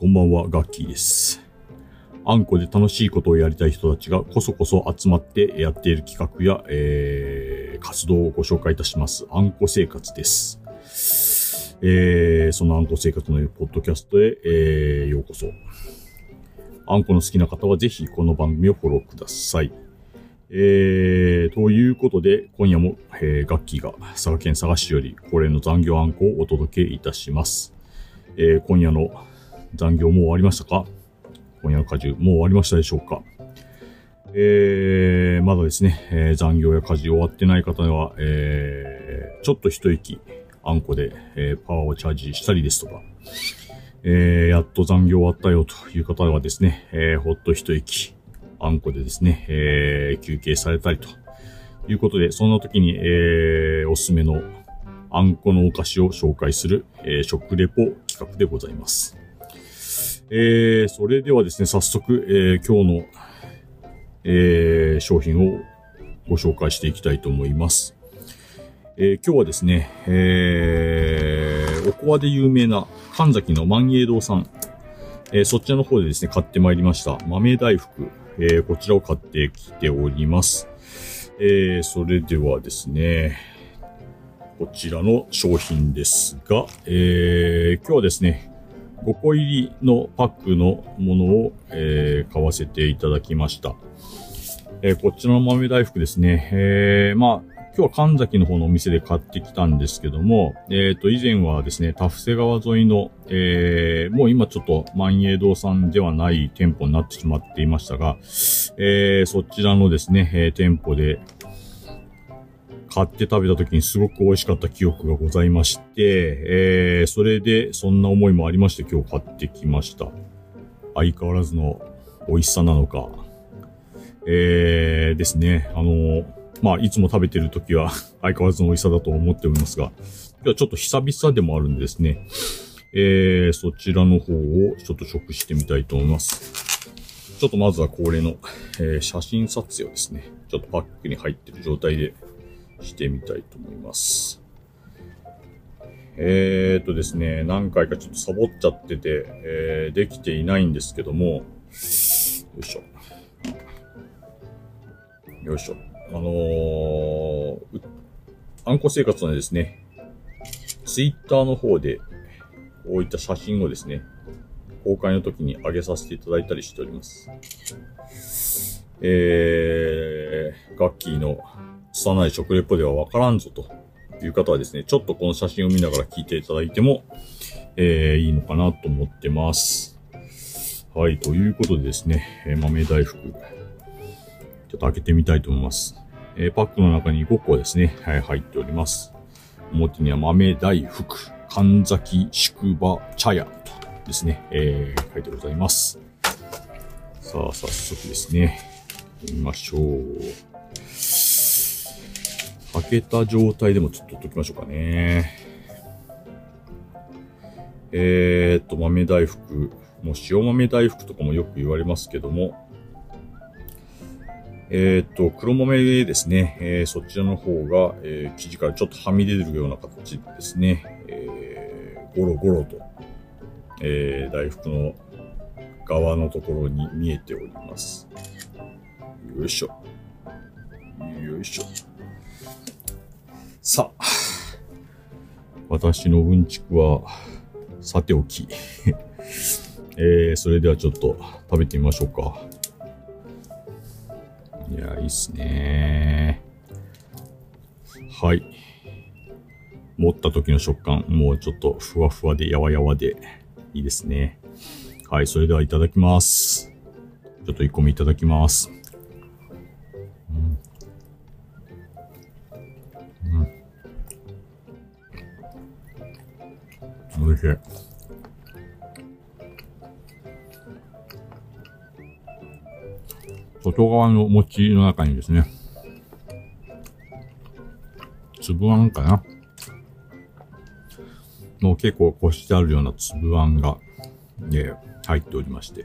こんばんは、ガッキーです。あんこで楽しいことをやりたい人たちがこそこそ集まってやっている企画や、えー、活動をご紹介いたします。あんこ生活です。えー、そのあんこ生活のポッドキャストへ、えー、ようこそ。あんこの好きな方はぜひこの番組をフォローください。えー、ということで、今夜も、えー、ガッキーが佐賀県佐賀市より恒例の残業あんこをお届けいたします。えー、今夜の残業もう終わりましたか？今夜の家事もう終わりましたでしょうか？えー、まだですね、えー残業や家事終わってない方は、えー、ちょっと一息、あんこで、えーパワーをチャージしたりですとか、えー、やっと残業終わったよという方はですね、えーほっと一息、あんこでですね、えー休憩されたりということで、そんな時に、えーおすすめのあんこのお菓子を紹介する、えー食レポ企画でございます。えーそれではですね、早速、えー今日の、えー商品をご紹介していきたいと思います。え今日はですね、えおこわで有名な神崎の万栄堂さん、えそちらの方でですね、買ってまいりました豆大福、えこちらを買ってきております。えそれではですね、こちらの商品ですが、えー今日はですね、5個入りのパックのものを、えー買わせていただきました。えーこちらの豆大福ですね。えーまあ、今日は神崎の方のお店で買ってきたんですけども、えっ、と、以前はですね、タフセ川沿いの、えーもう今ちょっと万栄堂さんではない店舗になってしまっていましたが、えーそちらのですね、えー店舗で買って食べた時にすごく美味しかった記憶がございまして、えーそれでそんな思いもありまして今日買ってきました。相変わらずの美味しさなのか、えーですね、あのまあ、いつも食べてる時は 相変わらずの美味しさだと思っておりますが、今日はちょっと久々でもあるんでですね、えー、そちらの方をちょっと食してみたいと思います。ちょっとまずは恒例の、えー写真撮影をですね、ちょっとパックに入ってる状態でしてみたいと思います。えーっとですね、何回かちょっとサボっちゃってて、えーできていないんですけども、よいしょ。よいしょ。あのー、うあんこ生活のですね、ツイッターの方で、こういった写真をですね、公開の時に上げさせていただいたりしております。えー、ガッキーの拙い食レポではわからんぞという方はですね、ちょっとこの写真を見ながら聞いていただいても、えー、いいのかなと思ってます。はい、ということでですね、えー豆大福、ちょっと開けてみたいと思います。えーパックの中に5個ですね、はい、入っております。表には豆大福、神崎宿場茶屋とですね、えー書いてございます。さあ、早速ですね、見ましょう。開けた状態でもちょっと取っときましょうかね。えーっと、豆大福。もう塩豆大福とかもよく言われますけども、えーっと、黒豆ですね。えーそちらの方が、えー生地からちょっとはみ出るような形ですね。えーゴロゴロと、えー大福の側のところに見えております。よいしょ。よいしょ。さあ、私のうんちくは、さておき。えー、それではちょっと食べてみましょうか。いや、いいっすねはい。持った時の食感、もうちょっとふわふわでやわやわでいいですね。はい、それではいただきます。ちょっと1個目いただきます。うん。おいしい。外側の餅の中にですね、粒あんかなもう結構こしてあるような粒あんが、ね、入っておりまして。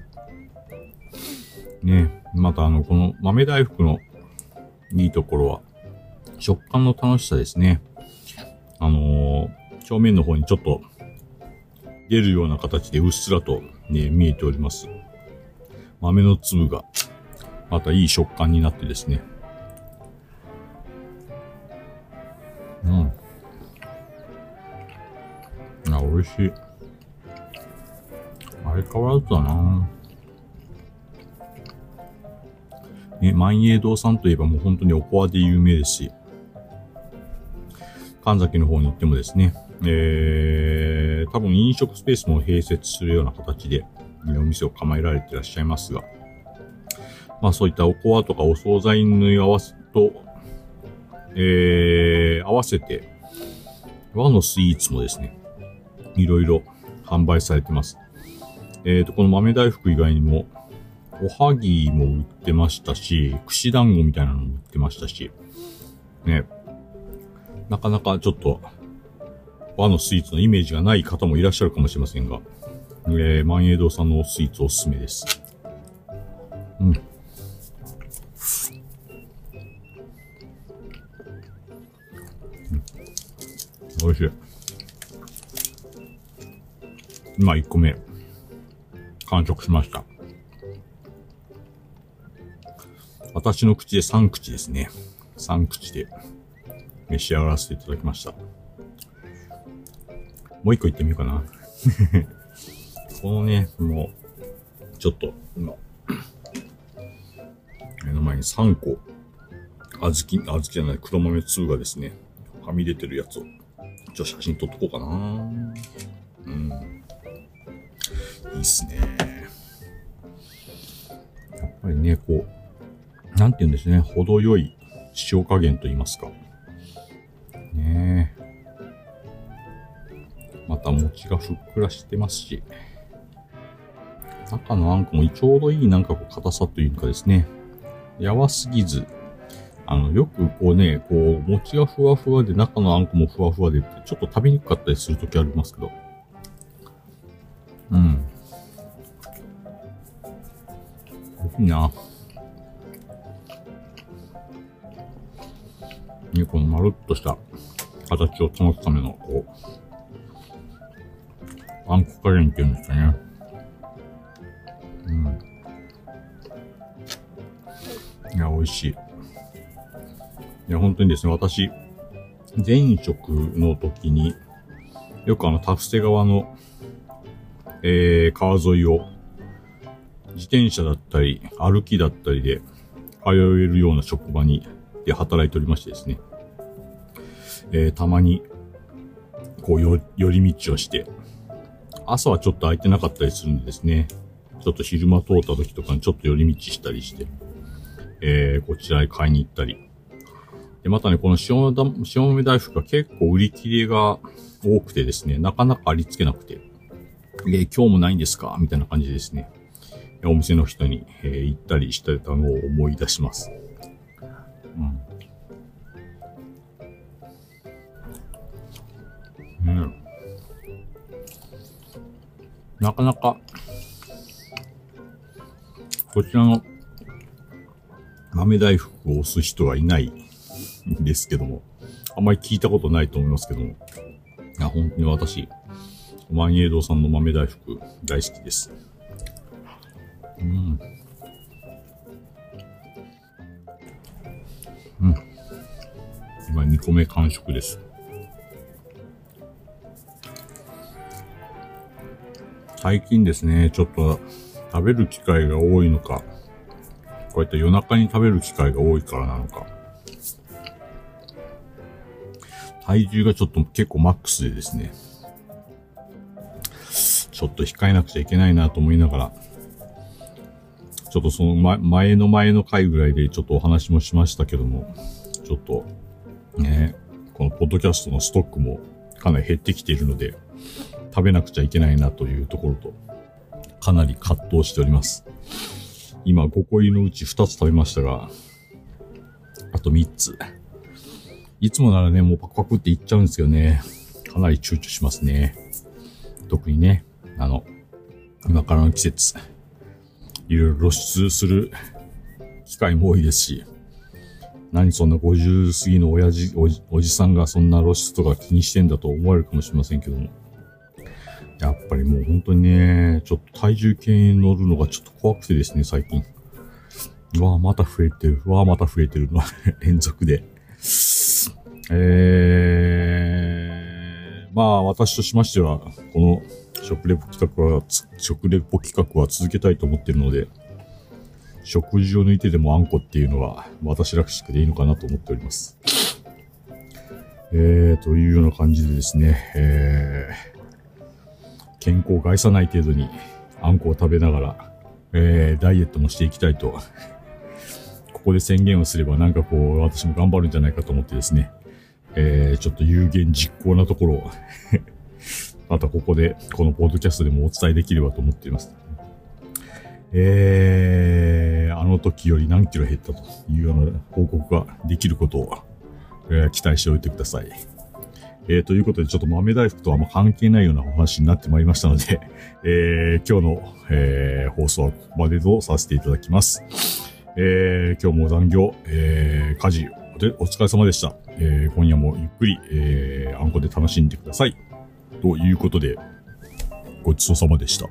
ね、またあの、この豆大福のいいところは、食感の楽しさですね。あのー表面の方にちょっと、出るような形でうっすらとね、見えております。豆の粒が、またいい食感になってですね。うん。あ、美味しい。相変わらずだなね、万栄堂さんといえばもう本当におこわで有名ですし、神崎の方に行ってもですね、えー、多分飲食スペースも併設するような形で、お店を構えられていらっしゃいますが、まあそういったおこわとかお惣菜に合わせと、えー、合わせて、和のスイーツもですね、いろいろ販売されてます。えっ、ー、と、この豆大福以外にも、おはぎも売ってましたし、串団子みたいなのも売ってましたし、ね、なかなかちょっと和のスイーツのイメージがない方もいらっしゃるかもしれませんが、えー、万栄堂さんのスイーツおすすめです。うん。美味しい。今1個目、完食しました。私の口で3口ですね。3口で召し上がらせていただきました。もう一個言ってみようかな。このね、もう、ちょっと、今、目の前に3個、小豆、小豆じゃない、黒豆粒がですね、はみ出てるやつを、ちょ、写真撮っとこうかな。うん。いいっすね。やっぱりね、こう、なんて言うんですね、程よい塩加減と言いますか。ねた餅がふっくらしてますし、中のあんこもちょうどいいなんかこう硬さというかですね、やわすぎず、あの、よくこうね、こう、餅がふわふわで中のあんこもふわふわでって、ちょっと食べにくかったりするときありますけど。うん。美味しいな。ね、このまるっとした形を保つための、こう、あんこ加減って言うんですかね。うん。いや、美味しい。いや、本当にですね、私、前職の時に、よくあの、タフセ川の、えー、川沿いを、自転車だったり、歩きだったりで、通えるような職場に、で働いておりましてですね。えー、たまに、こう、よ、寄り道をして、朝はちょっと空いてなかったりするんですね、ちょっと昼間通った時とかにちょっと寄り道したりして、えー、こちらへ買いに行ったり。で、またね、この塩塩豆大福が結構売り切れが多くてですね、なかなかありつけなくて、えー、今日もないんですか？みたいな感じでですね、お店の人に、えー、行ったりしてたのを思い出します。うん。なかなか、こちらの豆大福を押す人はいないんですけども、あんまり聞いたことないと思いますけども、いや、本当に私、万栄堂さんの豆大福大好きです。うん。うん。今2個目完食です。最近ですね、ちょっと食べる機会が多いのか、こうやって夜中に食べる機会が多いからなのか、体重がちょっと結構マックスでですね、ちょっと控えなくちゃいけないなと思いながら、ちょっとその前の前の回ぐらいでちょっとお話もしましたけども、ちょっとね、このポッドキャストのストックもかなり減ってきているので、食べなくちゃいけないなというところと、かなり葛藤しております。今5個入りのうち2つ食べましたが、あと3つ。いつもならね、もうパクパクっていっちゃうんですけどね、かなり躊躇しますね。特にね、あの、今からの季節、いろいろ露出する機会も多いですし、何そんな50過ぎの親父おじ、おじさんがそんな露出とか気にしてんだと思われるかもしれませんけども。やっぱりもう本当にね、ちょっと体重計に乗るのがちょっと怖くてですね、最近。うわぁ、また増えてる。うわぁ、また増えてるの 連続で。えー、まあ私としましては、この食レポ企画は、食レポ企画は続けたいと思ってるので、食事を抜いてでもあんこっていうのは私らしくでいいのかなと思っております。えー、というような感じでですね、えー、健康を害さない程度にあんこを食べながら、えー、ダイエットもしていきたいと、ここで宣言をすればなんかこう、私も頑張るんじゃないかと思ってですね、えー、ちょっと有言実行なところを またここで、このポッドキャストでもお伝えできればと思っています。えー、あの時より何キロ減ったというような報告ができることを、えー、期待しておいてください。えー、ということで、ちょっと豆大福とはま関係ないようなお話になってまいりましたので、えー、今日の、えー、放送はここまでとさせていただきます。えー、今日も残業、えー、家事お、お疲れ様でした。えー、今夜もゆっくり、えー、あんこで楽しんでください。ということで、ごちそうさまでした。